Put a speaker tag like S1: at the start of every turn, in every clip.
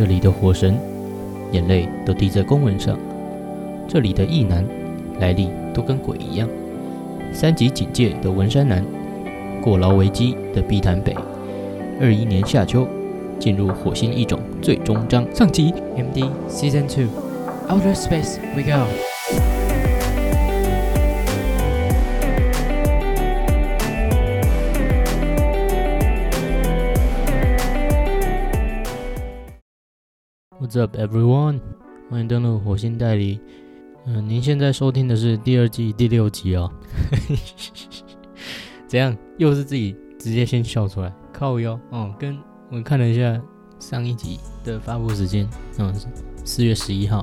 S1: 这里的火神眼泪都滴在公文上，这里的异男来历都跟鬼一样。三级警戒的文山南，过劳危机的碧潭北，二一年夏秋进入火星异种最终章。上集
S2: MD Season Two，Outer Space We Go
S1: ，What's up, everyone？欢迎登录火星代理。嗯、您现在收听的是第二季第六集哦。怎样？又是自己直接先笑出来，靠哟哦。跟我看了一下上一集的发布时间，嗯，四月十一号，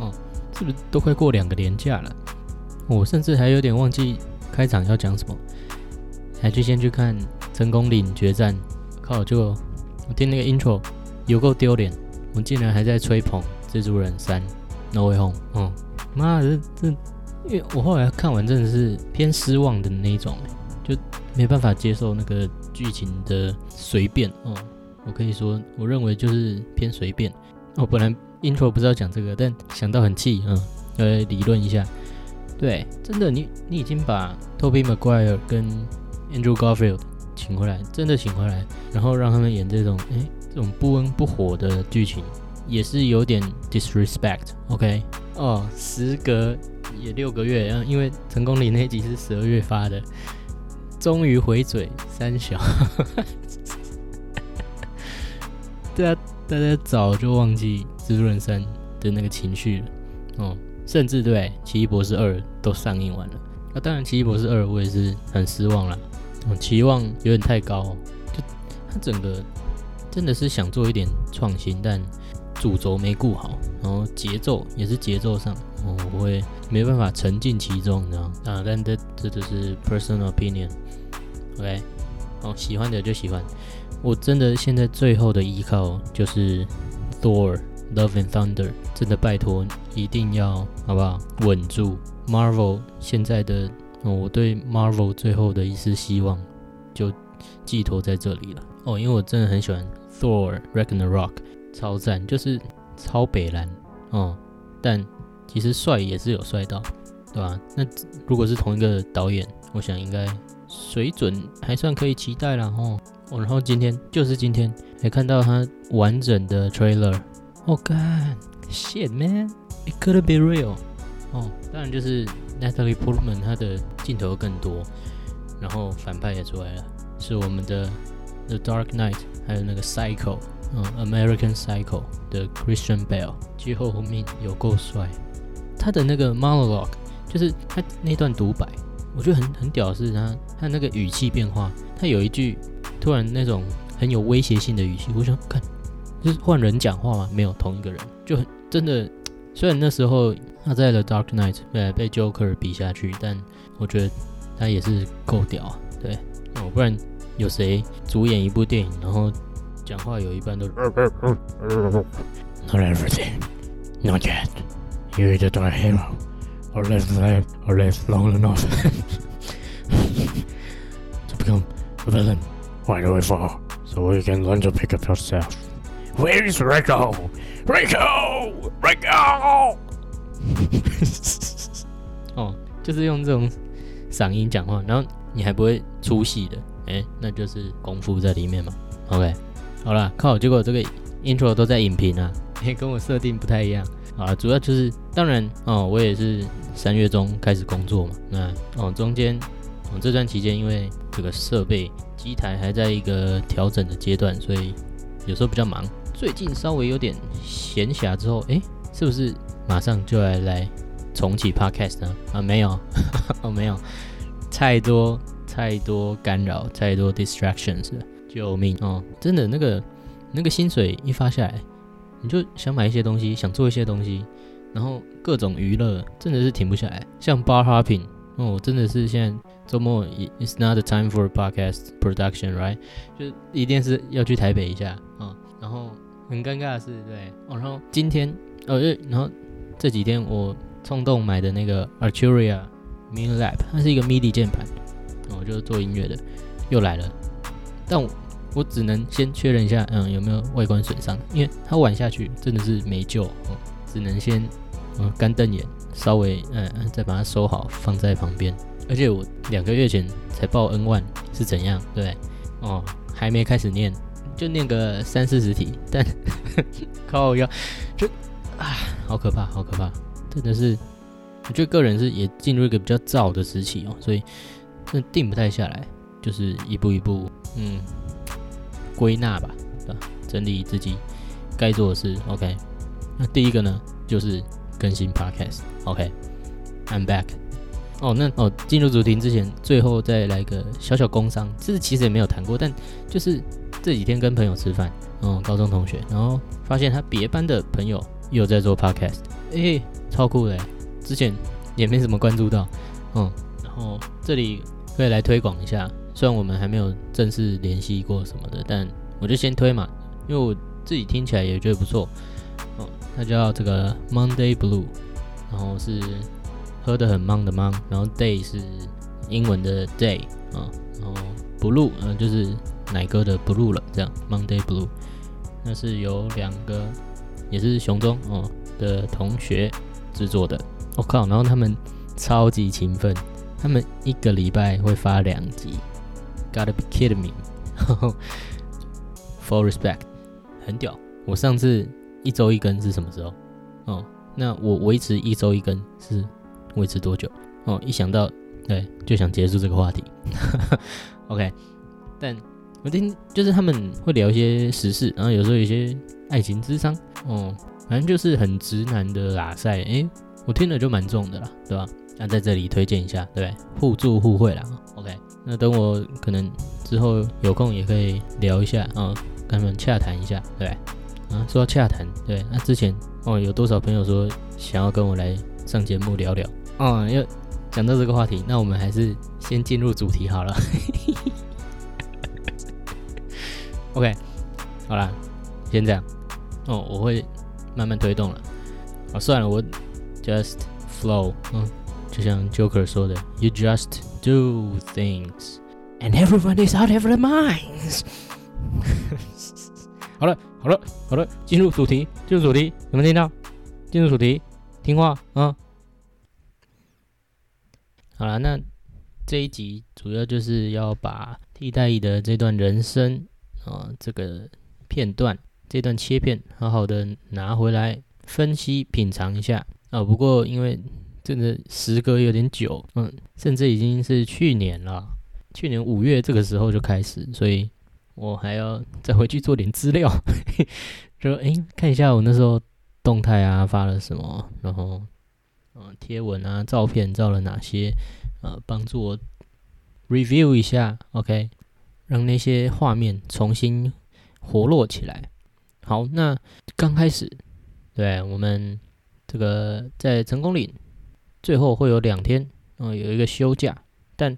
S1: 哦，是不是都快过两个年假了？我甚至还有点忘记开场要讲什么，还去先去看成功岭决战。靠，就我听那个 intro 有够丢脸，我竟然还在吹捧蜘蛛人三 No Way Home，嗯，妈的，这这，因为我后来看完真的是偏失望的那一种，就没办法接受那个剧情的随便，嗯，我可以说，我认为就是偏随便。我本来 intro 不是要讲这个，但想到很气，嗯，来，理论一下。对，真的，你你已经把 Toby Maguire 跟 Andrew Garfield 请回来，真的请回来，然后让他们演这种，诶，这种不温不火的剧情，也是有点 disrespect。OK，哦，时隔也六个月，因为成功里那集是十二月发的，终于回嘴三小。对啊，大家早就忘记蜘蛛人三的那个情绪了，哦，甚至对奇异博士二都上映完了。那、当然，奇异博士二我也是很失望了，嗯，期望有点太高、哦，就他整个真的是想做一点创新，但主轴没顾好，然后节奏也是节奏上，我会没办法沉浸其中，你知道？啊，但这这只是 personal opinion，OK，、哦，喜欢的就喜欢。我真的现在最后的依靠就是 Thor Love and Thunder，真的拜托一定要好不好？稳住。Marvel 现在的、我对 Marvel 最后的一丝希望就寄托在这里了。哦，因为我真的很喜欢 Thor Ragnarok，超赞，就是超北蓝哦，但其实帅也是有帅到，对吧？那如果是同一个导演，我想应该水准还算可以期待啦哦。哦，然后今天就是今天还看到他完整的 trailer，哦干，shit man，it could be real。哦，当然就是 Natalie Portman 她的镜头更多，然后反派也出来了，是我们的 The Dark Knight，还有那个 Cycle，嗯，American Psycho 的 Christian Bale，最后后面有够帅，他的那个 monologue 就是他那段独白，我觉得很很屌是他他那个语气变化，他有一句。突然那种很有威胁性的语气，我想看，就是换人讲话吗？没有，同一个人就很真的。虽然那时候他在 The Dark Knight 对被 Joker 比下去，但我觉得他也是够屌啊。对，哦，不然有谁主演一部电影，然后讲话有一半都是 Not everything, not yet. You're the dark hero, or live life, or live long enough to become a villain. Why do we fall? So we can learn to pick up yourself. Where is Rico? Rico! Rico! 哦，就是用这种嗓音讲话，然后你还不会出戏的，哎，那就是功夫在里面嘛。OK，好了，靠，结果这个 intro 都在影评啊，也跟我设定不太一样啊。主要就是，当然哦，我也是三月中开始工作嘛，那哦中间哦这段期间因为这个设备。机台还在一个调整的阶段，所以有时候比较忙。最近稍微有点闲暇之后，诶，是不是马上就来来重启 Podcast 呢？啊，没有，哦，没有，太多太多干扰，太多 distractions，救命哦！真的，那个那个薪水一发下来，你就想买一些东西，想做一些东西，然后各种娱乐真的是停不下来，像 bar hopping。哦，真的是现在周末，It's not the time for podcast production, right？就一定是要去台北一下啊。然后很尴尬的是，对哦。然后今天，呃，然后这几天我冲动买的那个 Arcturia Mini Lab，它是一个 MIDI 键盘，我就做音乐的，又来了。但我我只能先确认一下，嗯，有没有外观损伤，因为它玩下去真的是没救，哦，只能先嗯干瞪眼，稍微嗯再把它收好放在旁边。而且我两个月前才报 N one 是怎样，对？哦，还没开始念，就念个三四十题，但 靠要就啊，好可怕，好可怕，真的是，我觉得个人是也进入一个比较燥的时期哦，所以真的定不太下来，就是一步一步，嗯，归纳吧，啊，整理自己该做的事。OK，那第一个呢，就是更新 Podcast，OK，I'm back。哦，那哦，进入主题之前，最后再来个小小工伤，这其实也没有谈过，但就是这几天跟朋友吃饭，嗯，高中同学，然后发现他别班的朋友有在做 podcast，哎，超酷的，之前也没怎么关注到，嗯，然后这里可以来推广一下，虽然我们还没有正式联系过什么的，但我就先推嘛，因为我自己听起来也觉得不错，哦，它叫这个 Monday Blue，然后是。喝得很忙的忙，然后 day 是英文的 day 啊，然后 blue 嗯就是奶哥的 blue 了，这样 Monday Blue，那是由两个也是熊中哦的同学制作的，我靠，然后他们超级勤奋，他们一个礼拜会发两集，Gotta be kidding me，For respect，很屌，我上次一周一根是什么时候？哦，那我维持一周一根是。维持多久？哦，一想到对，就想结束这个话题。OK，但我听就是他们会聊一些时事，然后有时候有一些爱情之商，哦，反正就是很直男的拉塞。诶，我听了就蛮重的啦，对吧？那在这里推荐一下，对不对？互助互惠啦。OK，那等我可能之后有空也可以聊一下啊，跟他们洽谈一下，对不对？啊，说到洽谈，对，那之前哦，有多少朋友说想要跟我来上节目聊聊？哦，要讲到这个话题，那我们还是先进入主题好了。OK，好啦，先这样。哦，我会慢慢推动了。哦，算了，我 just flow。嗯，就像 Joker 说的，You just do things and everyone is out of their minds。好了，好了，好了，进入主题，进入主题，有没有听到？进入主题，听话啊。好了，那这一集主要就是要把替代役的这段人生啊，这个片段、这段切片，好好的拿回来分析品尝一下啊。不过因为真的时隔有点久，嗯，甚至已经是去年了，去年五月这个时候就开始，所以我还要再回去做点资料，就诶看一下我那时候动态啊发了什么，然后。嗯，贴文啊，照片照了哪些？呃，帮助我 review 一下，OK，让那些画面重新活络起来。好，那刚开始，对我们这个在成功岭最后会有两天，嗯，有一个休假，但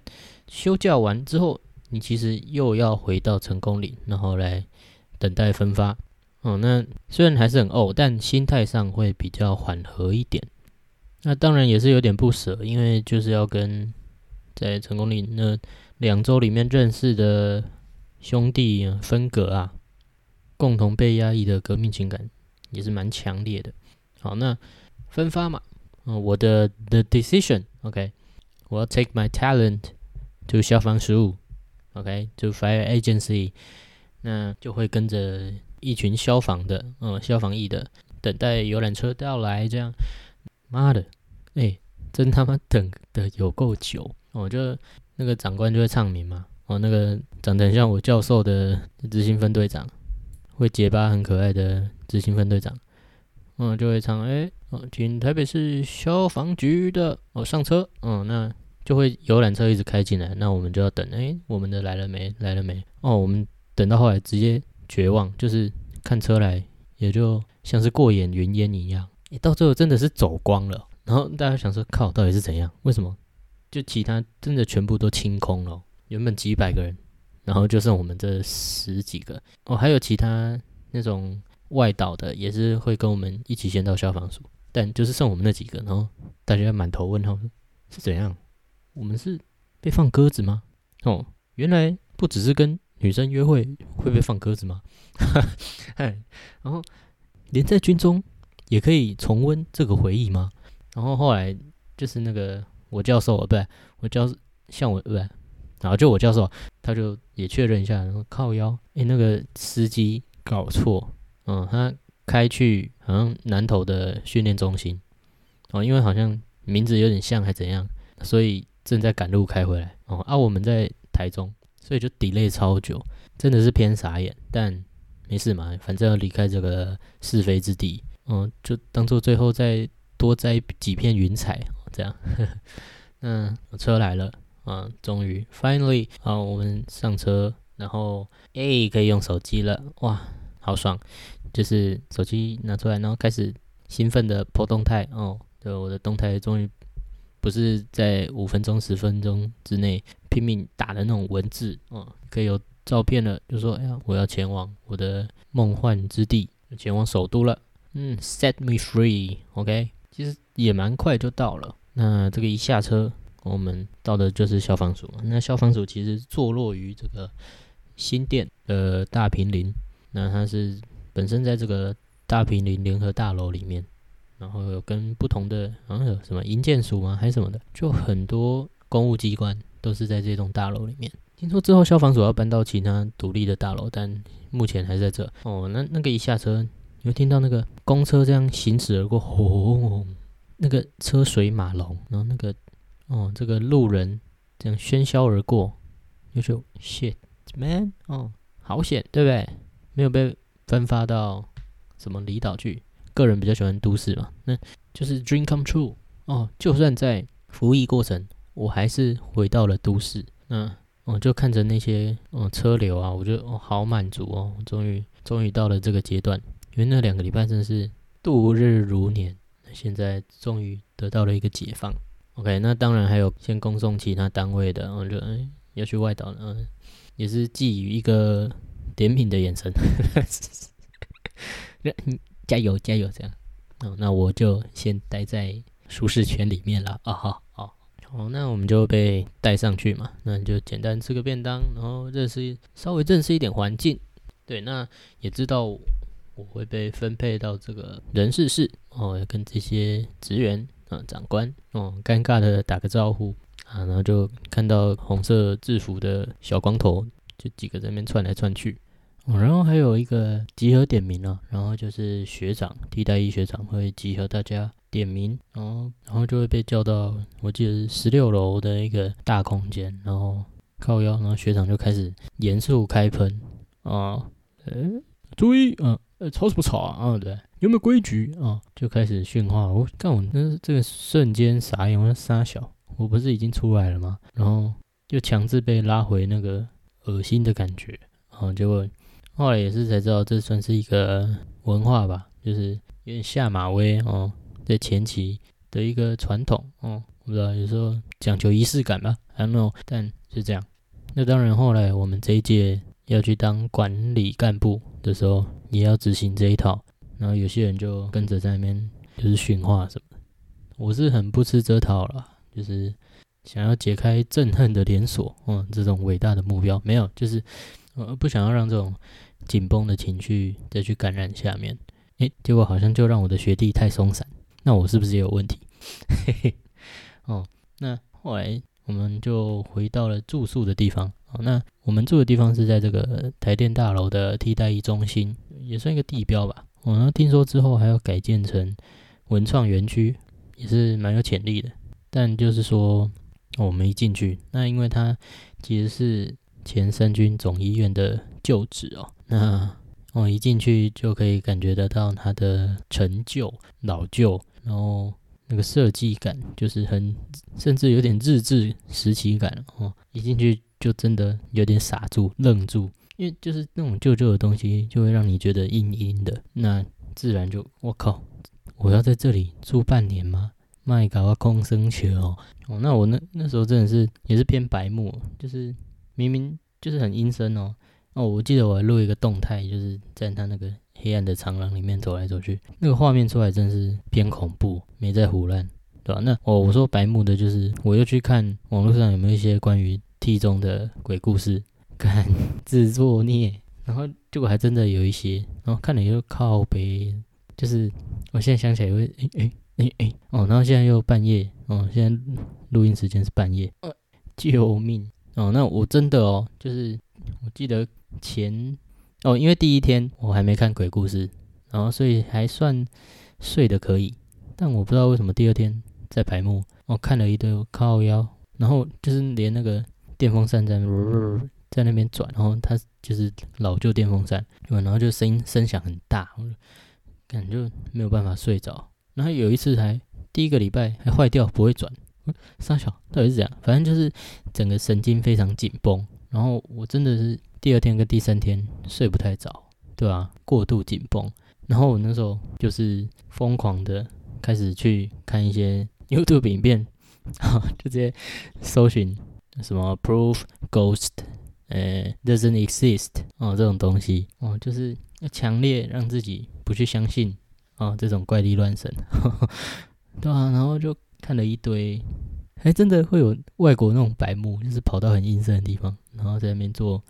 S1: 休假完之后，你其实又要回到成功岭，然后来等待分发。哦，那虽然还是很呕，但心态上会比较缓和一点。那当然也是有点不舍，因为就是要跟在成功岭那两周里面认识的兄弟分隔啊，共同被压抑的革命情感也是蛮强烈的。好，那分发嘛，嗯，我的 the decision，OK，我要 take my talent to 消防事务，OK，to fire agency，那就会跟着一群消防的，嗯，消防役的，等待游览车到来，这样，妈的！哎，真他妈等的有够久！我就那个长官就会唱名嘛，哦，那个长得很像我教授的执行分队长，会结巴很可爱的执行分队长，嗯，就会唱哎，哦，请台北市消防局的哦上车，嗯，那就会游览车一直开进来，那我们就要等，哎，我们的来了没？来了没？哦，我们等到后来直接绝望，就是看车来，也就像是过眼云烟一样，哎，到最后真的是走光了。然后大家想说，靠，到底是怎样？为什么？就其他真的全部都清空了，原本几百个人，然后就剩我们这十几个。哦，还有其他那种外岛的，也是会跟我们一起先到消防署，但就是剩我们那几个。然后大家满头问号，是怎样？我们是被放鸽子吗？哦，原来不只是跟女生约会会被放鸽子吗？哎，然后连在军中也可以重温这个回忆吗？然后后来就是那个我教授，不对，我教像我，不对，然后就我教授，他就也确认一下，然后靠腰，诶，那个司机搞错，嗯，他开去好像南投的训练中心，哦，因为好像名字有点像还怎样，所以正在赶路开回来，哦，啊，我们在台中，所以就 delay 超久，真的是偏傻眼，但没事嘛，反正要离开这个是非之地，嗯，就当做最后再多摘几片云彩，这样，那车来了。啊，终于，finally，好，我们上车，然后，哎，可以用手机了，哇，好爽，就是手机拿出来，然后开始兴奋的破动态，哦，对，我的动态终于不是在五分钟、十分钟之内拼命打的那种文字，哦，可以有照片了，就说，哎呀，我要前往我的梦幻之地，前往首都了，嗯，set me free，OK，其实也蛮快就到了，那这个一下车。我们到的就是消防署，那消防署其实坐落于这个新店的大平林，那它是本身在这个大平林联合大楼里面，然后有跟不同的，好像有什么营建署吗，还是什么的，就很多公务机关都是在这栋大楼里面。听说之后消防署要搬到其他独立的大楼，但目前还在这。哦，那那个一下车，你会听到那个公车这样行驶而过，轰，那个车水马龙，然后那个。哦，这个路人这样喧嚣而过，就说 shit man，哦，好险，对不对？没有被分发到什么离岛去。个人比较喜欢都市嘛，那就是 dream come true。哦，就算在服役过程，我还是回到了都市。那我就看着那些哦车流啊，我觉得哦好满足哦，终于终于到了这个阶段。因为那两个礼拜真的是度日如年，现在终于得到了一个解放。OK，那当然还有先恭送其他单位的，我就哎要去外岛了，也是寄予一个点品的眼神，加油加油这样。哦，那我就先待在舒适圈里面了。啊好，好，好，那我们就被带上去嘛，那就简单吃个便当，然后认识稍微认识一点环境。对，那也知道我会被分配到这个人事室，哦，跟这些职员。啊，长官哦，尴尬的打个招呼啊，然后就看到红色制服的小光头，就几个在那边窜来窜去，然后还有一个集合点名了，然后就是学长替代一学长会集合大家点名，然后然后就会被叫到，我记得是十六楼的一个大空间，然后靠腰，然后学长就开始严肃开喷啊，呃，注意啊，呃，吵什么吵啊，啊，对。有没有规矩啊？就开始训话。我干我那这个瞬间傻眼，我傻小，我不是已经出来了吗？然后就强制被拉回那个恶心的感觉。然后结果后来也是才知道，这算是一个文化吧，就是有点下马威哦，在前期的一个传统哦。不知道有时候讲求仪式感吧，I don't know，但是这样。那当然，后来我们这一届要去当管理干部的时候，也要执行这一套。然后有些人就跟着在那边就是训话什么的，我是很不吃这套了，就是想要解开憎恨的连锁，嗯，这种伟大的目标没有，就是呃不想要让这种紧绷的情绪再去感染下面，诶，结果好像就让我的学弟太松散，那我是不是也有问题？嘿嘿，哦，那后来我们就回到了住宿的地方，哦，那我们住的地方是在这个台电大楼的替代役中心，也算一个地标吧。我呢听说之后还要改建成文创园区，也是蛮有潜力的。但就是说，我们一进去，那因为它其实是前三军总医院的旧址哦，那我一进去就可以感觉得到它的陈旧、老旧，然后那个设计感就是很，甚至有点日治时期感哦。一进去就真的有点傻住、愣住。因为就是那种旧旧的东西，就会让你觉得阴阴的，那自然就我靠，我要在这里住半年吗？卖搞个空生球哦，哦，那我那那时候真的是也是偏白目，就是明明就是很阴森哦，哦，我记得我还录一个动态，就是在他那个黑暗的长廊里面走来走去，那个画面出来真是偏恐怖，没在胡乱，对吧？那哦，我说白目的就是我又去看网络上有没有一些关于 T 中的鬼故事。看自作孽，然后结果还真的有一些，然后看了又靠背，就是我现在想起来会诶诶诶诶哦，然后现在又半夜哦，现在录音时间是半夜，呃，救命哦！那我真的哦，就是我记得前哦，因为第一天我还没看鬼故事，然后所以还算睡得可以，但我不知道为什么第二天在排幕，我看了一堆靠腰，然后就是连那个电风扇在 在那边转，然后它就是老旧电风扇，然后就声音声响很大，感觉没有办法睡着。然后有一次还第一个礼拜还坏掉，不会转，傻小到底是怎样？反正就是整个神经非常紧绷，然后我真的是第二天跟第三天睡不太着，对吧？过度紧绷，然后我那时候就是疯狂的开始去看一些 YouTube 影片，就直接搜寻什么 Proof Ghost，呃，Doesn't Exist 哦这种东西哦，就是要强烈让自己不去相信。哦，这种怪力乱神，对啊，然后就看了一堆，还真的会有外国那种白目，就是跑到很阴森的地方，然后在那边做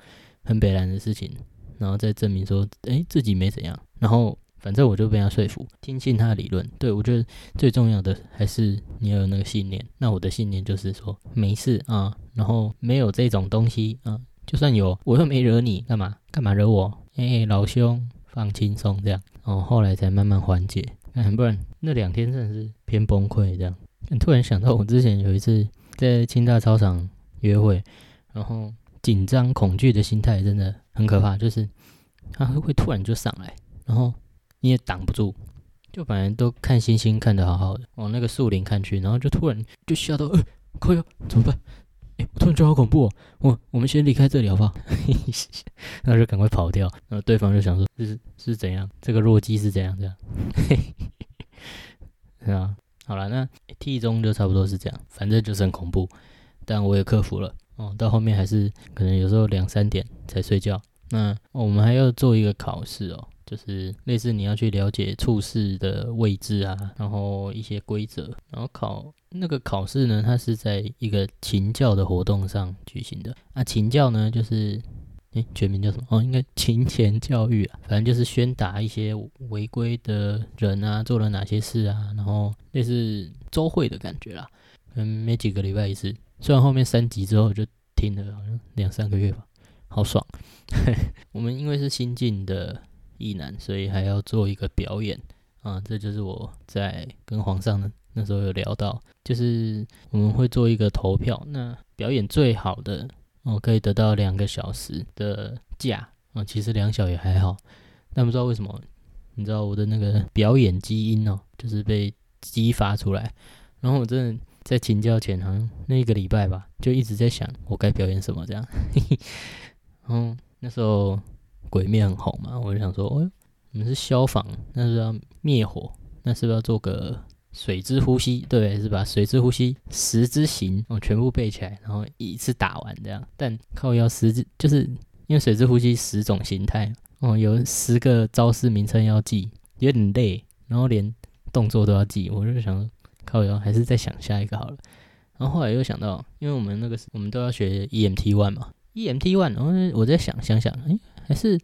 S1: 很北蓝的事情，然后再证明说，哎，自己没怎样。然后反正我就被他说服，听信他的理论。对我觉得最重要的还是你要有那个信念。那我的信念就是说，没事啊，然后没有这种东西啊，就算有，我又没惹你，干嘛干嘛惹我？哎，老兄。放轻松，这样哦，后后来才慢慢缓解。嗯，不然那两天真的是偏崩溃。这样，突然想到我之前有一次在清大操场约会，然后紧张恐惧的心态真的很可怕，就是它会突然就上来，然后你也挡不住。就反正都看星星看得好好的，往那个树林看去，然后就突然就吓到，呃，快要怎么办？哎，我突然觉得好恐怖哦！我我们先离开这里好不好？然后就赶快跑掉。然后对方就想说：“是是怎样？这个弱鸡是怎样？这样？” 是啊，好了，那 T 中就差不多是这样，反正就是很恐怖。但我也克服了哦。到后面还是可能有时候两三点才睡觉。那我们还要做一个考试哦。就是类似你要去了解处事的位置啊，然后一些规则，然后考那个考试呢，它是在一个勤教的活动上举行的。啊，勤教呢，就是诶，全名叫什么？哦，应该勤前教育啊，反正就是宣达一些违规的人啊做了哪些事啊，然后类似周会的感觉啦。嗯，每几个礼拜一次。虽然后面三级之后就停了，好像两三个月吧，好爽。我们因为是新进的。意男，所以还要做一个表演啊！这就是我在跟皇上那时候有聊到，就是我们会做一个投票，那表演最好的哦，可以得到两个小时的假啊。其实两小也还好，但不知道为什么，你知道我的那个表演基因哦，就是被激发出来。然后我真的在请教前，好像那一个礼拜吧，就一直在想我该表演什么这样。然后那时候。鬼面很红嘛，我就想说，哦，我们是消防，那是要灭火，那是不是要做个水之呼吸？对，是吧？水之呼吸十之行，哦，全部背起来，然后一次打完这样。但靠要十，就是因为水之呼吸十种形态，哦，有十个招式名称要记，有点累，然后连动作都要记。我就想靠腰，还是再想下一个好了。然后后来又想到，因为我们那个我们都要学 EMT one 嘛，EMT one，然后我在想想想，哎。还是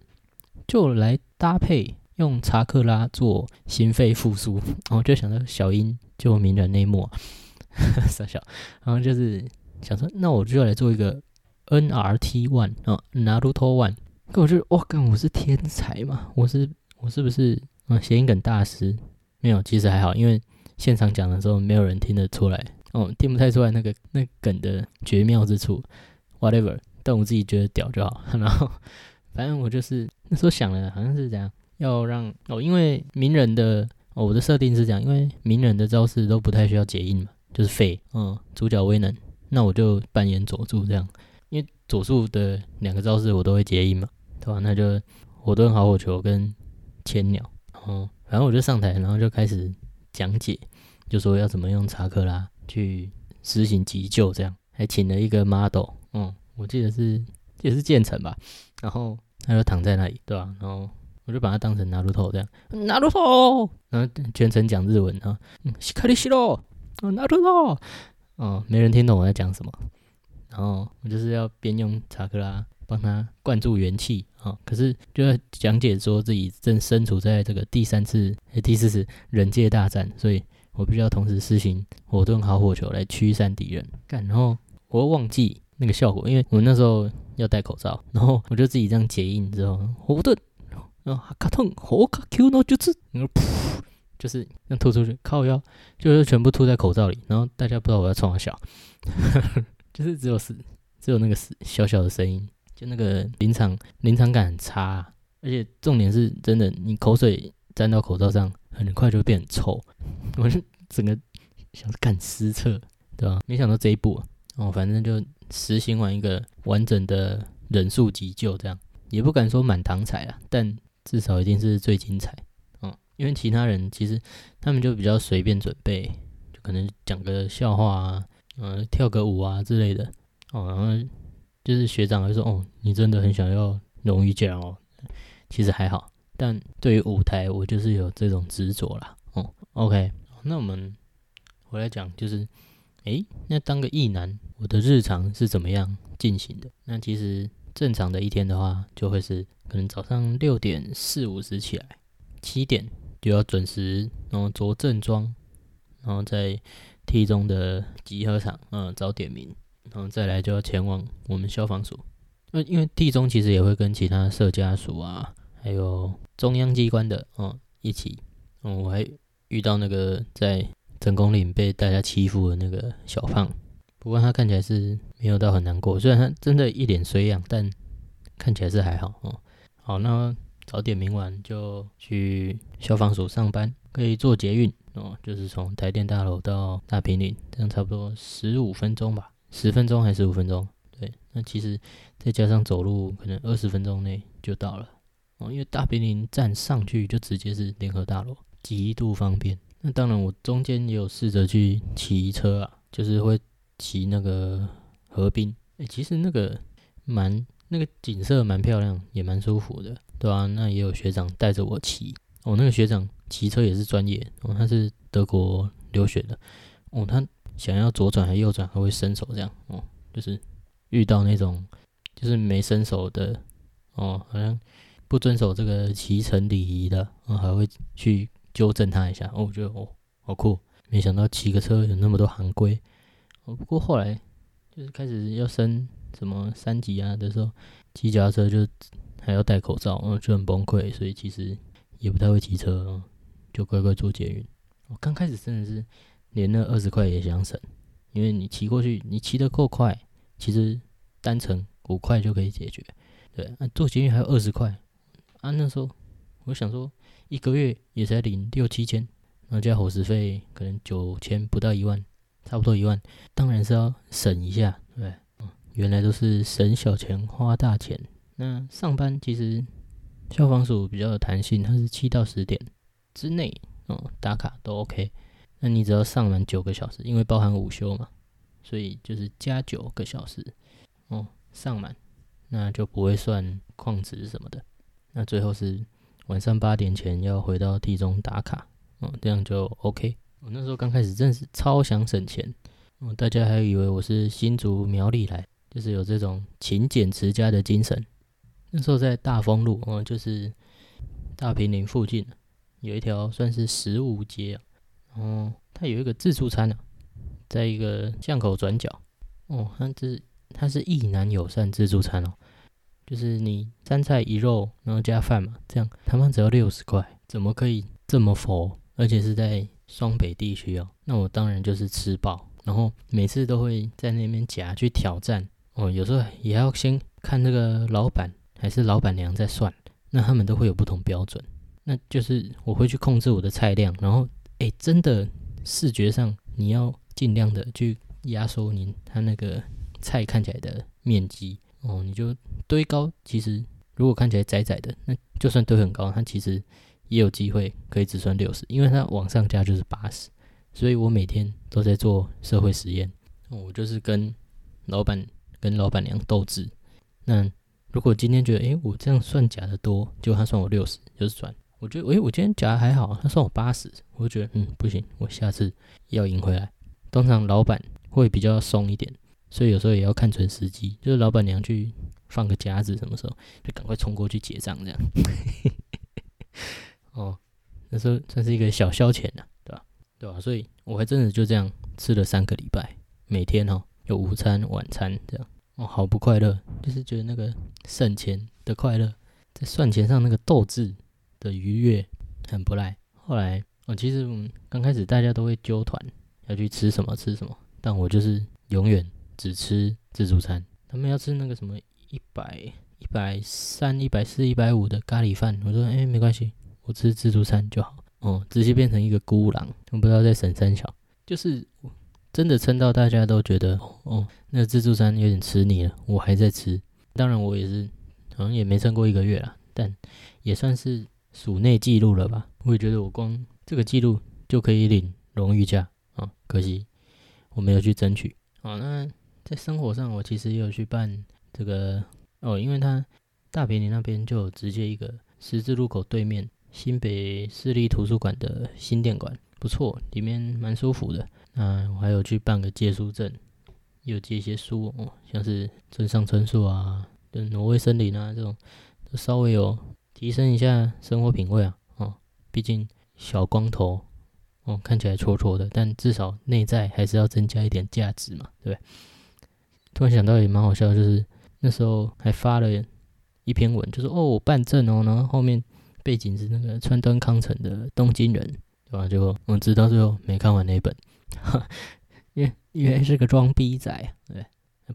S1: 就来搭配用查克拉做心肺复苏，然 后就想到小樱救名人内幕，傻笑，然后就是想说，那我就要来做一个 NRT One 啊，Naruto One。可我觉得，哇，干，我是天才嘛？我是我是不是啊？谐音梗大师？没有，其实还好，因为现场讲的时候没有人听得出来，哦，听不太出来那个那梗的绝妙之处，whatever。但我自己觉得屌就好，然后。反正我就是那时候想了，好像是这样，要让哦，因为鸣人的哦，我的设定是这样，因为鸣人的招式都不太需要结印嘛，就是废，嗯，主角威能，那我就扮演佐助这样，因为佐助的两个招式我都会结印嘛，对吧？那就火遁好火球跟千鸟，哦，反正我就上台，然后就开始讲解，就说要怎么用查克拉去实行急救，这样，还请了一个 model，嗯，我记得是也是建成吧。然后他就躺在那里，对吧？然后我就把它当成拿鲁头这样，拿鲁头，然后全程讲日文啊，西卡利西罗，拿鲁头，哦，没人听懂我在讲什么。然后我就是要边用查克拉帮他灌注元气啊。可是就要讲解说自己正身处在这个第三次、第四次人界大战，所以我必须要同时施行火遁好火球来驱散敌人。干，然后我又忘记那个效果，因为我那时候要戴口罩，然后我就自己这样结印之后，火遁，然后卡痛火卡 Q 呢就是，然后噗，就是那吐出去，靠腰，就是全部吐在口罩里，然后大家不知道我在冲啥笑，就是只有是只有那个小小的声音，就那个临场临场感很差，而且重点是真的，你口水沾到口罩上，很快就会变臭，我就整个想干失策，对吧？没想到这一步。哦，反正就实行完一个完整的忍术急救，这样也不敢说满堂彩啊，但至少一定是最精彩。嗯，因为其他人其实他们就比较随便准备，就可能讲个笑话啊，嗯，跳个舞啊之类的。哦，然后就是学长会说，哦，你真的很想要荣誉奖哦。其实还好，但对于舞台，我就是有这种执着啦。哦，OK，那我们回来讲，就是。诶，那当个艺男，我的日常是怎么样进行的？那其实正常的一天的话，就会是可能早上六点四五十起来，七点就要准时，然后着正装，然后在 T 中的集合场，嗯，早点名，然后再来就要前往我们消防署。那因为 T 中其实也会跟其他社家属啊，还有中央机关的，嗯，一起。嗯，我还遇到那个在。成功岭被大家欺负的那个小胖，不过他看起来是没有到很难过，虽然他真的一脸衰样，但看起来是还好哦。好，那早点名完就去消防署上班，可以坐捷运哦，就是从台电大楼到大平岭，这样差不多十五分钟吧，十分钟还是十五分钟？对，那其实再加上走路，可能二十分钟内就到了哦，因为大平岭站上去就直接是联合大楼，极度方便。那当然，我中间也有试着去骑车啊，就是会骑那个河滨。哎，其实那个蛮那个景色蛮漂亮，也蛮舒服的，对啊，那也有学长带着我骑，哦，那个学长骑车也是专业，哦，他是德国留学的，哦，他想要左转还右转还会伸手这样，哦，就是遇到那种就是没伸手的，哦，好像不遵守这个骑乘礼仪的，哦，还会去。纠正他一下，哦，我觉得哦，好酷，没想到骑个车有那么多行规。哦，不过后来就是开始要升什么三级啊的时候，骑脚踏车就还要戴口罩，哦，就很崩溃，所以其实也不太会骑车，就乖乖坐捷运。我刚开始真的是连那二十块也想省，因为你骑过去，你骑得够快，其实单程五块就可以解决。对，啊，坐捷运还有二十块，啊，那时候我想说。一个月也才领六七千，然后加伙食费可能九千不到一万，差不多一万，当然是要省一下，对嗯，原来都是省小钱花大钱。那上班其实消防署比较有弹性，它是七到十点之内哦打卡都 OK。那你只要上满九个小时，因为包含午休嘛，所以就是加九个小时哦上满，那就不会算旷值什么的。那最后是。晚上八点前要回到地中打卡，哦，这样就 OK。我那时候刚开始真的是超想省钱，哦，大家还以为我是新竹苗栗来，就是有这种勤俭持家的精神。那时候在大丰路，哦，就是大平林附近，有一条算是食物街，哦，它有一个自助餐啊，在一个巷口转角，哦，它这它是意南友善自助餐哦。就是你三菜一肉，然后加饭嘛，这样他们只要六十块，怎么可以这么佛？而且是在双北地区哦，那我当然就是吃饱，然后每次都会在那边夹去挑战哦。有时候也要先看那个老板还是老板娘在算，那他们都会有不同标准。那就是我会去控制我的菜量，然后哎，真的视觉上你要尽量的去压缩您他那个菜看起来的面积。哦，你就堆高，其实如果看起来窄窄的，那就算堆很高，它其实也有机会可以只算六十，因为它往上加就是八十。所以我每天都在做社会实验，我就是跟老板跟老板娘斗智。那如果今天觉得，诶，我这样算假的多，就他算我六十，就是算。我觉得，诶，我今天假的还好，他算我八十，我就觉得，嗯，不行，我下次要赢回来。通常老板会比较松一点。所以有时候也要看准时机，就是老板娘去放个夹子，什么时候就赶快冲过去结账这样。哦，那时候算是一个小消遣的，对吧？对吧？所以我还真的就这样吃了三个礼拜，每天哦有午餐、晚餐这样，哦，好不快乐，就是觉得那个省钱的快乐，在算钱上那个斗志的愉悦很不赖。后来哦，其实嗯刚开始大家都会揪团要去吃什么吃什么，但我就是永远只吃自助餐。他们要吃那个什么一百一百三、一百四、一百五的咖喱饭，我说哎没关系，我吃自助餐就好。哦，直接变成一个孤狼，我不知道在省三小，就是真的撑到大家都觉得哦，那自助餐有点吃腻了，我还在吃。当然我也是，好像也没撑过一个月了，但也算是署内记录了吧。我也觉得我光这个记录就可以领荣誉价啊，可惜我没有去争取。好，那在生活上，我其实也有去办这个哦，因为他大平林那边就直接一个十字路口对面。新北市立图书馆的新店馆不错，里面蛮舒服的。那我还有去办个借书证，有借一些书哦，像是村上春树啊、挪威森林啊这种，都稍微有提升一下生活品味啊。哦，毕竟小光头哦，看起来戳戳的，但至少内在还是要增加一点价值嘛，对不对？突然想到也蛮好笑，就是那时候还发了一篇文，就是哦我办证哦，然后后面。背景是那个川端康成的《东京人》，对吧？结果我直到最后没看完那本，因为因为是个装逼仔，对，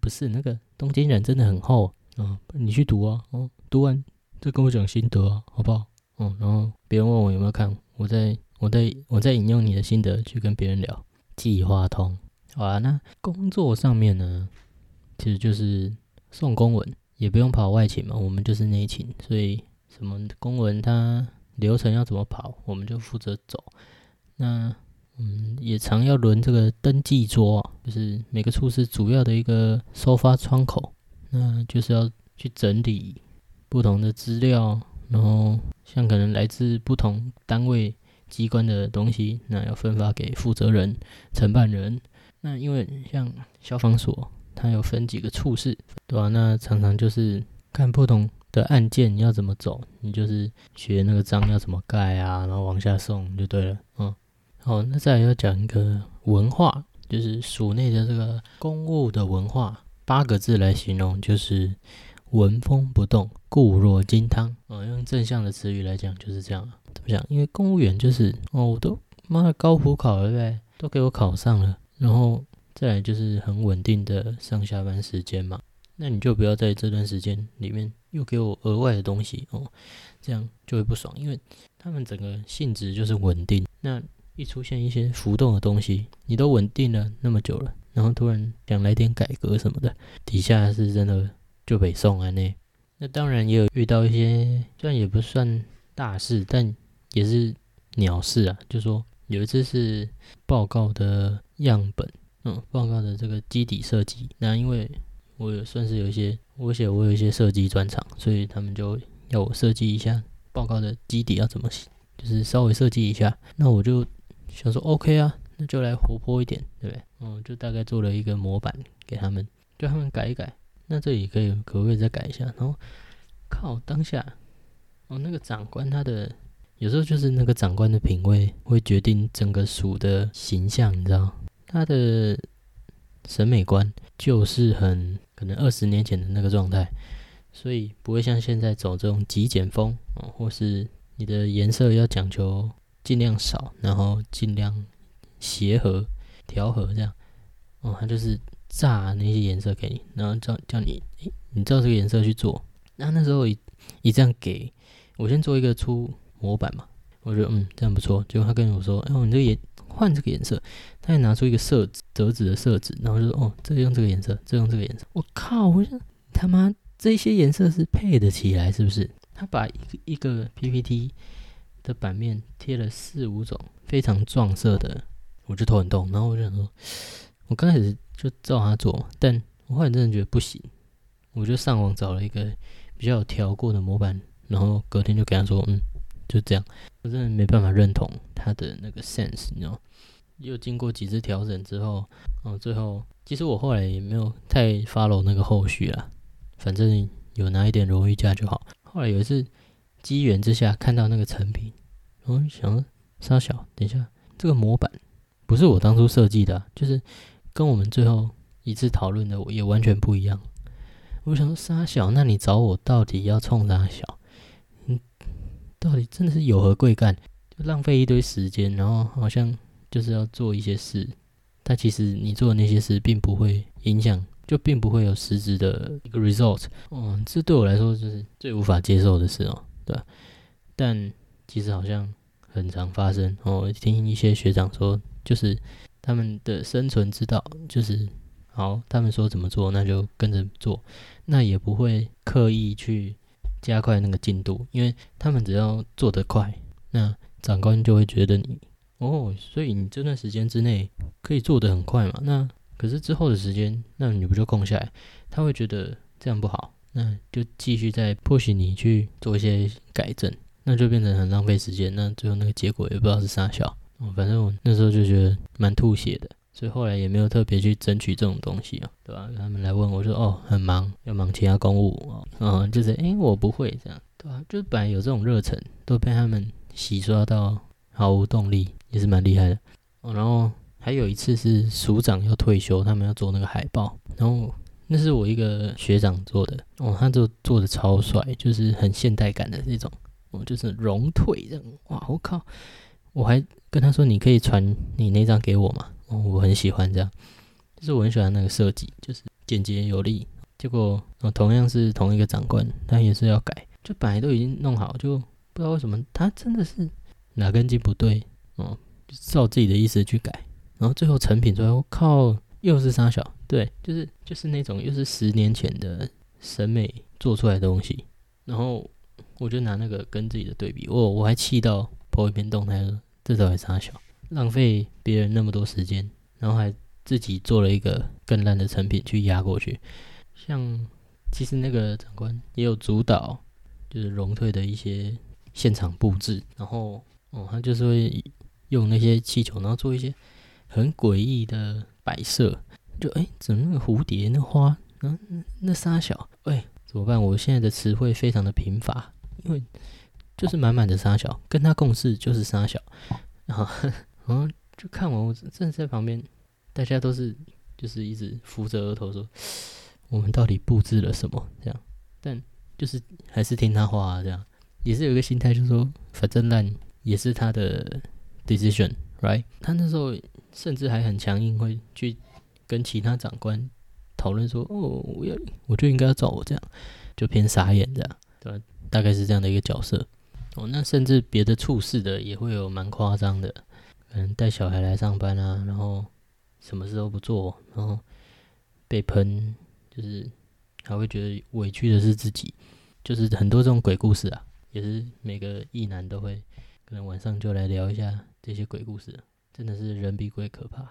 S1: 不是那个《东京人》真的很厚嗯，你去读啊，哦，读完再跟我讲心得啊，好不好？嗯，然后别人问我有没有看，我在我在我在引用你的心得去跟别人聊。计划通，好啊，那工作上面呢，其实就是送公文，也不用跑外勤嘛，我们就是内勤，所以。什么公文，它流程要怎么跑，我们就负责走。那嗯，也常要轮这个登记桌，就是每个处室主要的一个收发窗口，那就是要去整理不同的资料，然后像可能来自不同单位机关的东西，那要分发给负责人、承办人。那因为像消防所，它有分几个处室，对吧？那常常就是看不同。的案件你要怎么走？你就是学那个章要怎么盖啊，然后往下送就对了。嗯，好，那再来要讲一个文化，就是署内的这个公务的文化，八个字来形容，就是纹风不动，固若金汤。哦，用正向的词语来讲就是这样。怎么讲？因为公务员就是哦，我都妈的高普考了呗，都给我考上了，然后再来就是很稳定的上下班时间嘛。那你就不要在这段时间里面又给我额外的东西哦，这样就会不爽，因为他们整个性质就是稳定。那一出现一些浮动的东西，你都稳定了那么久了，然后突然想来点改革什么的，底下是真的就被送啊那。那当然也有遇到一些，虽然也不算大事，但也是鸟事啊。就说有一次是报告的样本，嗯，报告的这个基底设计，那因为。我也算是有一些，我写我有一些设计专长，所以他们就要我设计一下报告的基底要怎么写，就是稍微设计一下。那我就想说，OK 啊，那就来活泼一点，对不对？嗯，就大概做了一个模板给他们，叫他们改一改。那这里可以可不可以再改一下？然后靠当下，哦，那个长官他的有时候就是那个长官的品味会决定整个署的形象，你知道他的。审美观就是很可能二十年前的那个状态，所以不会像现在走这种极简风哦，或是你的颜色要讲究尽量少，然后尽量协和调和这样哦，他就是炸那些颜色给你，然后叫叫你你照这个颜色去做。那那时候一一这样给我先做一个出模板嘛，我觉得嗯这样不错，结果他跟我说，哎，你这个颜。换这个颜色，他还拿出一个色纸，折纸的色纸，然后就说：“哦，这个用这个颜色，这用这个颜色。”我靠！我想他妈这些颜色是配得起来是不是？他把一个一个 PPT 的版面贴了四五种非常撞色的，我就头很痛。然后我就想说，我刚开始就照他做，但我后来真的觉得不行，我就上网找了一个比较有调过的模板，然后隔天就给他说：“嗯，就这样。”我真的没办法认同他的那个 sense，你知道。又经过几次调整之后，哦，最后其实我后来也没有太 follow 那个后续啦，反正有拿一点荣誉价就好。后来有一次机缘之下看到那个成品，然后想说沙小，等一下这个模板不是我当初设计的、就是跟我们最后一次讨论的也完全不一样。我想说沙小，那你找我到底要冲啥小？到底真的是有何贵干？就浪费一堆时间，然后好像就是要做一些事，但其实你做的那些事并不会影响，就并不会有实质的一个 result。哦，这对我来说就是最无法接受的事哦，对吧？但其实好像很常发生哦。听一些学长说，就是他们的生存之道就是好，他们说怎么做，那就跟着做，那也不会刻意去加快那个进度，因为他们只要做得快，那长官就会觉得你哦，所以你这段时间之内可以做得很快嘛？那可是之后的时间，那你不就空下来？他会觉得这样不好，那就继续再 push 你去做一些改正，那就变成很浪费时间。那最后那个结果也不知道是啥效哦，反正我那时候就觉得蛮吐血的，所以后来也没有特别去争取这种东西啊，对吧？他们来问我说哦，很忙，要忙其他公务哦，嗯，就是诶，我不会这样，对吧？就是本来有这种热忱，都被他们洗刷到毫无动力，也是蛮厉害的哦。然后还有一次是署长要退休，他们要做那个海报，然后那是我一个学长做的哦，他就做的超帅，就是很现代感的那种哦，就是荣退这样，哇，我靠！我还跟他说，你可以传你那张给我吗，哦我很喜欢这样，就是我很喜欢那个设计，就是简洁有力。结果，同样是同一个长官，他也是要改，就本来都已经弄好，就不知道为什么他真的是哪根筋不对哦，照自己的意思去改，然后最后成品出来，我靠，又是沙小，对，就是就是那种又是十年前的审美做出来的东西，然后我就拿那个跟自己的对比，我我还气到 po 一篇动态说，这到底啥小，浪费别人那么多时间，然后还自己做了一个更烂的成品去压过去，像其实那个长官也有主导，就是荣退的一些现场布置，然后哦，他就是会用那些气球，然后做一些很诡异的摆设，就哎，怎么那个蝴蝶、那花，嗯、那那沙小，哎，怎么办？我现在的词汇非常的贫乏，因为就是满满的沙小，跟他共事就是沙小，然后然后就看完，我站在旁边，大家都是就是一直扶着额头说，我们到底布置了什么？这样，但就是还是听他话、啊，这样也是有一个心态，就是说反正烂也是他的 decision，right？他那时候甚至还很强硬，会去跟其他长官讨论说，哦，我要我就应该要找我这样，就偏傻眼这样，对吧？大概是这样的一个角色。哦，那甚至别的处事的也会有蛮夸张的，可能带小孩来上班啊，然后什么事都不做，然后被喷，就是还会觉得委屈的是自己，就是很多这种鬼故事啊，也是每个异男都会，可能晚上就来聊一下这些鬼故事，真的是人比鬼可怕。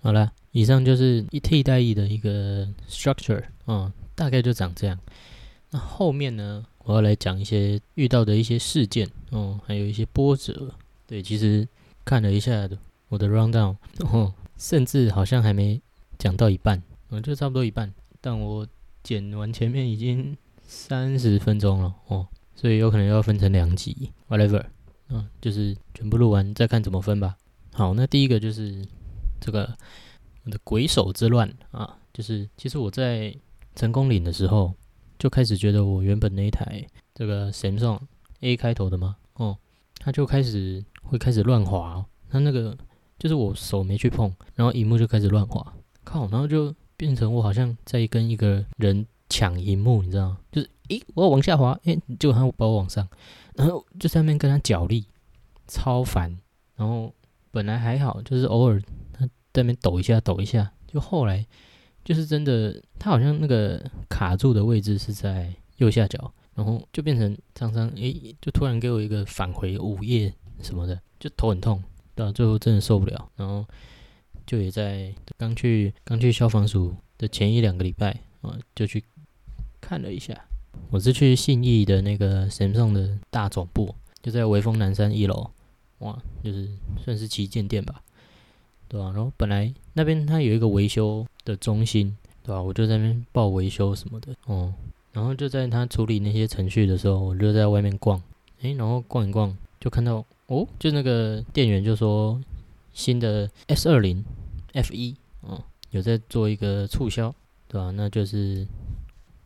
S1: 好了，以上就是一替代役的一个 structure，嗯，大概就长这样。那后面呢，我要来讲一些遇到的一些事件，嗯，还有一些波折。对，其实看了一下我的 rundown，哦，甚至好像还没讲到一半，嗯，就差不多一半。但我剪完前面已经三十分钟了，哦，所以有可能要分成两集，whatever，嗯，就是全部录完再看怎么分吧。好，那第一个就是这个我的鬼手之乱啊，就是其实我在成功岭的时候。就开始觉得我原本那一台这个 Samsung A 开头的嘛，哦，它就开始会开始乱滑，它那个就是我手没去碰，然后荧幕就开始乱滑，靠，然后就变成我好像在跟一个人抢荧幕，你知道吗？就是诶，我要往下滑，诶，结果他把我往上，然后就在那边跟他角力，超烦。然后本来还好，就是偶尔他在那边抖一下抖一下，就后来。就是真的，他好像那个卡住的位置是在右下角，然后就变成常常诶，就突然给我一个返回午夜什么的，就头很痛，到最后真的受不了，然后就也在刚去刚去消防署的前一两个礼拜啊，就去看了一下。我是去信义的那个 Samsung 的大总部，就在威风南山一楼，哇，就是算是旗舰店吧。对吧？然后本来那边它有一个维修的中心，对吧？我就在那边报维修什么的，哦。然后就在他处理那些程序的时候，我就在外面逛，诶，然后逛一逛就看到哦，就那个店员就说新的 S 二零 F 一哦，有在做一个促销，对吧、那就是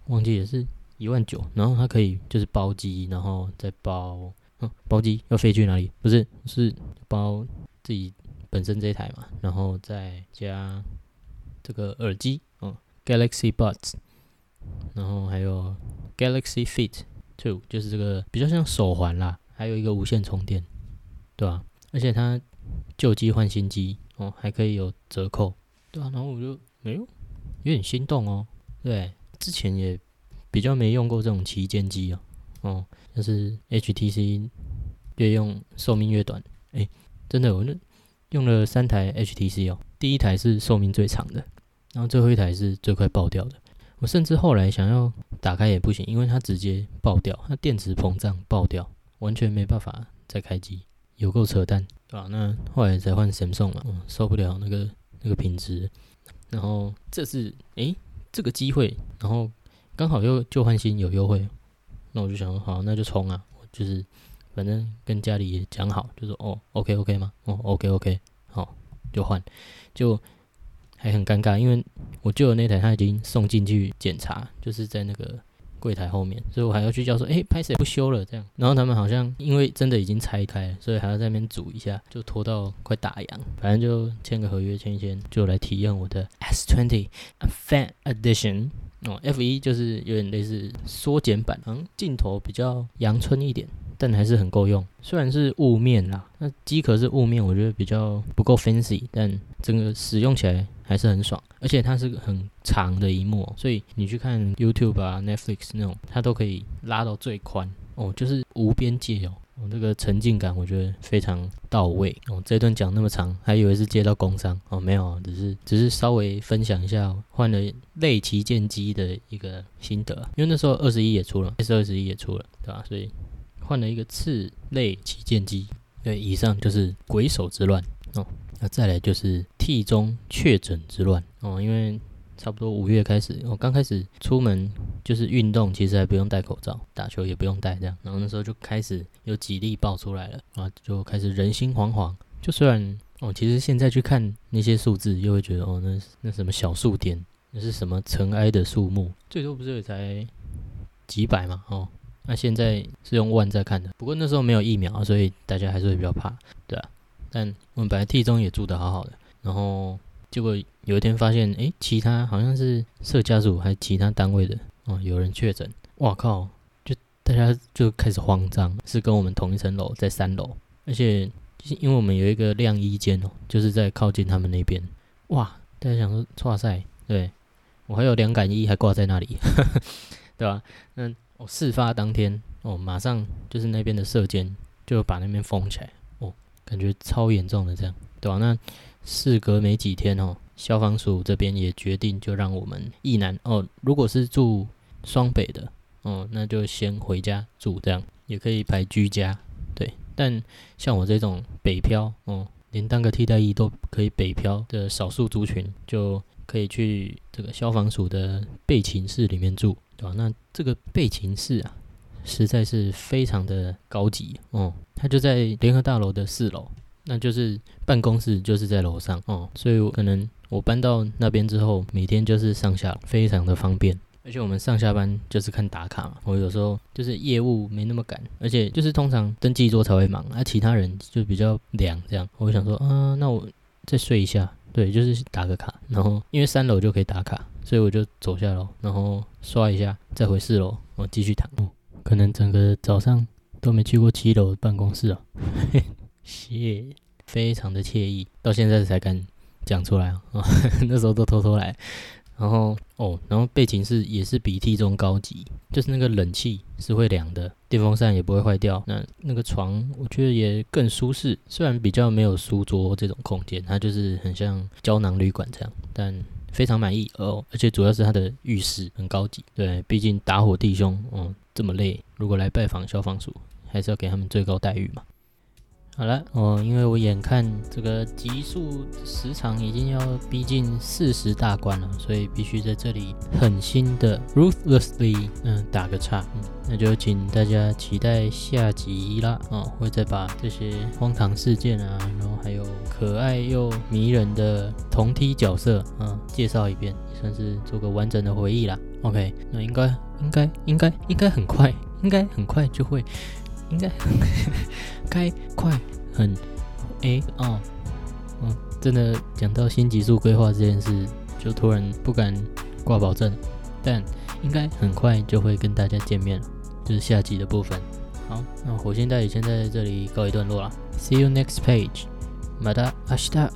S1: 忘记也是一万九，然后它可以就是包机，然后再包，嗯，包机要飞去哪里？不是，是包自己本身这一台嘛，然后再加这个耳机，嗯，Galaxy Buds，然后还有 Galaxy Fit Two，就是这个比较像手环啦，还有一个无线充电，对吧、而且它旧机换新机哦，还可以有折扣，对啊，然后我就没有有点心动哦，对，之前也比较没用过这种旗舰机哦，哦，但是 HTC 越用寿命越短，诶，真的，我那用了三台 HTC 哦，第一台是寿命最长的，然后最后一台是最快爆掉的。我甚至后来想要打开也不行，因为它直接爆掉，它电池膨胀爆掉，完全没办法再开机，有够扯淡，对吧、那后来才换 Samsung 嘛，嗯，受不了那个那个品质。然后这次诶，这个机会，然后刚好又旧换新有优惠，那我就想说好，那就冲啊！我就是反正跟家里也讲好，就说哦，OK OK 吗？哦，OK OK，好就换，就还很尴尬，因为我旧的那台他已经送进去检查，就是在那个柜台后面，所以我还要去叫说，诶，拍谁不修了这样。然后他们好像因为真的已经拆开了，所以还要在那边煮一下，就拖到快打烊。反正就签个合约，签一签，就来体验我的 S20 Fan Edition。哦，F 一就是有点类似缩减版，嗯镜头比较阳春一点，但还是很够用。虽然是雾面啦，那机壳是雾面，我觉得比较不够 fancy，但整个使用起来还是很爽。而且它是个很长的荧幕、所以你去看 YouTube 啊、Netflix 那种，它都可以拉到最宽哦，就是无边界哦。哦，这个沉浸感我觉得非常到位哦。这段讲那么长，还以为是接到工伤哦，没有，只是只是稍微分享一下换了类旗舰机的一个心得，因为那时候二十一也出了，S 二十一也出了，对吧、所以换了一个次类旗舰机。对，以上就是鬼手之乱哦。那再来就是 T 中确诊之乱哦，因为差不多五月开始，我、刚开始出门就是运动，其实还不用戴口罩，打球也不用戴这样。然后那时候就开始有几例爆出来了，啊，就开始人心惶惶。就虽然哦，其实现在去看那些数字，又会觉得哦，那那什么小数点，那是什么尘埃的数目，最多不是也才几百嘛，哦。那现在是用万在看的，不过那时候没有疫苗，所以大家还是会比较怕，对啊。但我们本来 T 中也住的好好的，然后结果有一天发现，诶，其他好像是社家属还其他单位的哦，有人确诊，哇靠！就大家就开始慌张，是跟我们同一层楼，在三楼，而且因为我们有一个晾衣间哦，就是在靠近他们那边，哇！大家想说，哇塞，对我还有凉感衣还挂在那里，对吧？那我、事发当天哦，马上就是那边的社监就把那边封起来，感觉超严重的这样，对吧、那事隔没几天哦，消防署这边也决定就让我们一男哦，如果是住双北的哦，那就先回家住，这样也可以排居家，对。但像我这种北漂哦，连当个替代役都可以北漂的少数族群，就可以去这个消防署的备勤室里面住，对吧、那这个备勤室啊，实在是非常的高级哦，它就在联合大楼的四楼。那就是办公室就是在楼上哦，所以我可能我搬到那边之后，每天就是上下非常的方便，而且我们上下班就是看打卡嘛，我有时候就是业务没那么赶，而且就是通常登记桌才会忙，而、其他人就比较凉这样，我想说，啊，那我再睡一下，对，就是打个卡，然后因为三楼就可以打卡，所以我就走下楼，然后刷一下，再回四楼，我继续躺。哦，可能整个早上都没去过七楼办公室啊。谢，非常的惬意，到现在才敢讲出来啊、哦，那时候都偷偷来。然后哦，然后背景是也是比 T 中高级，就是那个冷气是会凉的，电风扇也不会坏掉。那那个床我觉得也更舒适，虽然比较没有书桌这种空间，它就是很像胶囊旅馆这样，但非常满意哦。而且主要是他的浴室很高级，对，毕竟打火弟兄嗯这么累，如果来拜访消防署，还是要给他们最高待遇嘛。好了，哦，因为我眼看这个集数时长已经要逼近四十大关了，所以必须在这里狠心的 ruthlessly 嗯打个叉，嗯，那就请大家期待下集啦，哦，会再把这些荒唐事件啊，然后还有可爱又迷人的同梯角色啊介绍一遍，算是做个完整的回忆啦。OK，那应该应该应该应该很快，应该很快就会。应该该快很诶哦，嗯，真的讲到新极速规划这件事，就突然不敢挂保证，但应该很快就会跟大家见面了，就是下集的部分。好，那火星代理先在这里告一段落了，See you next page，马达阿西达。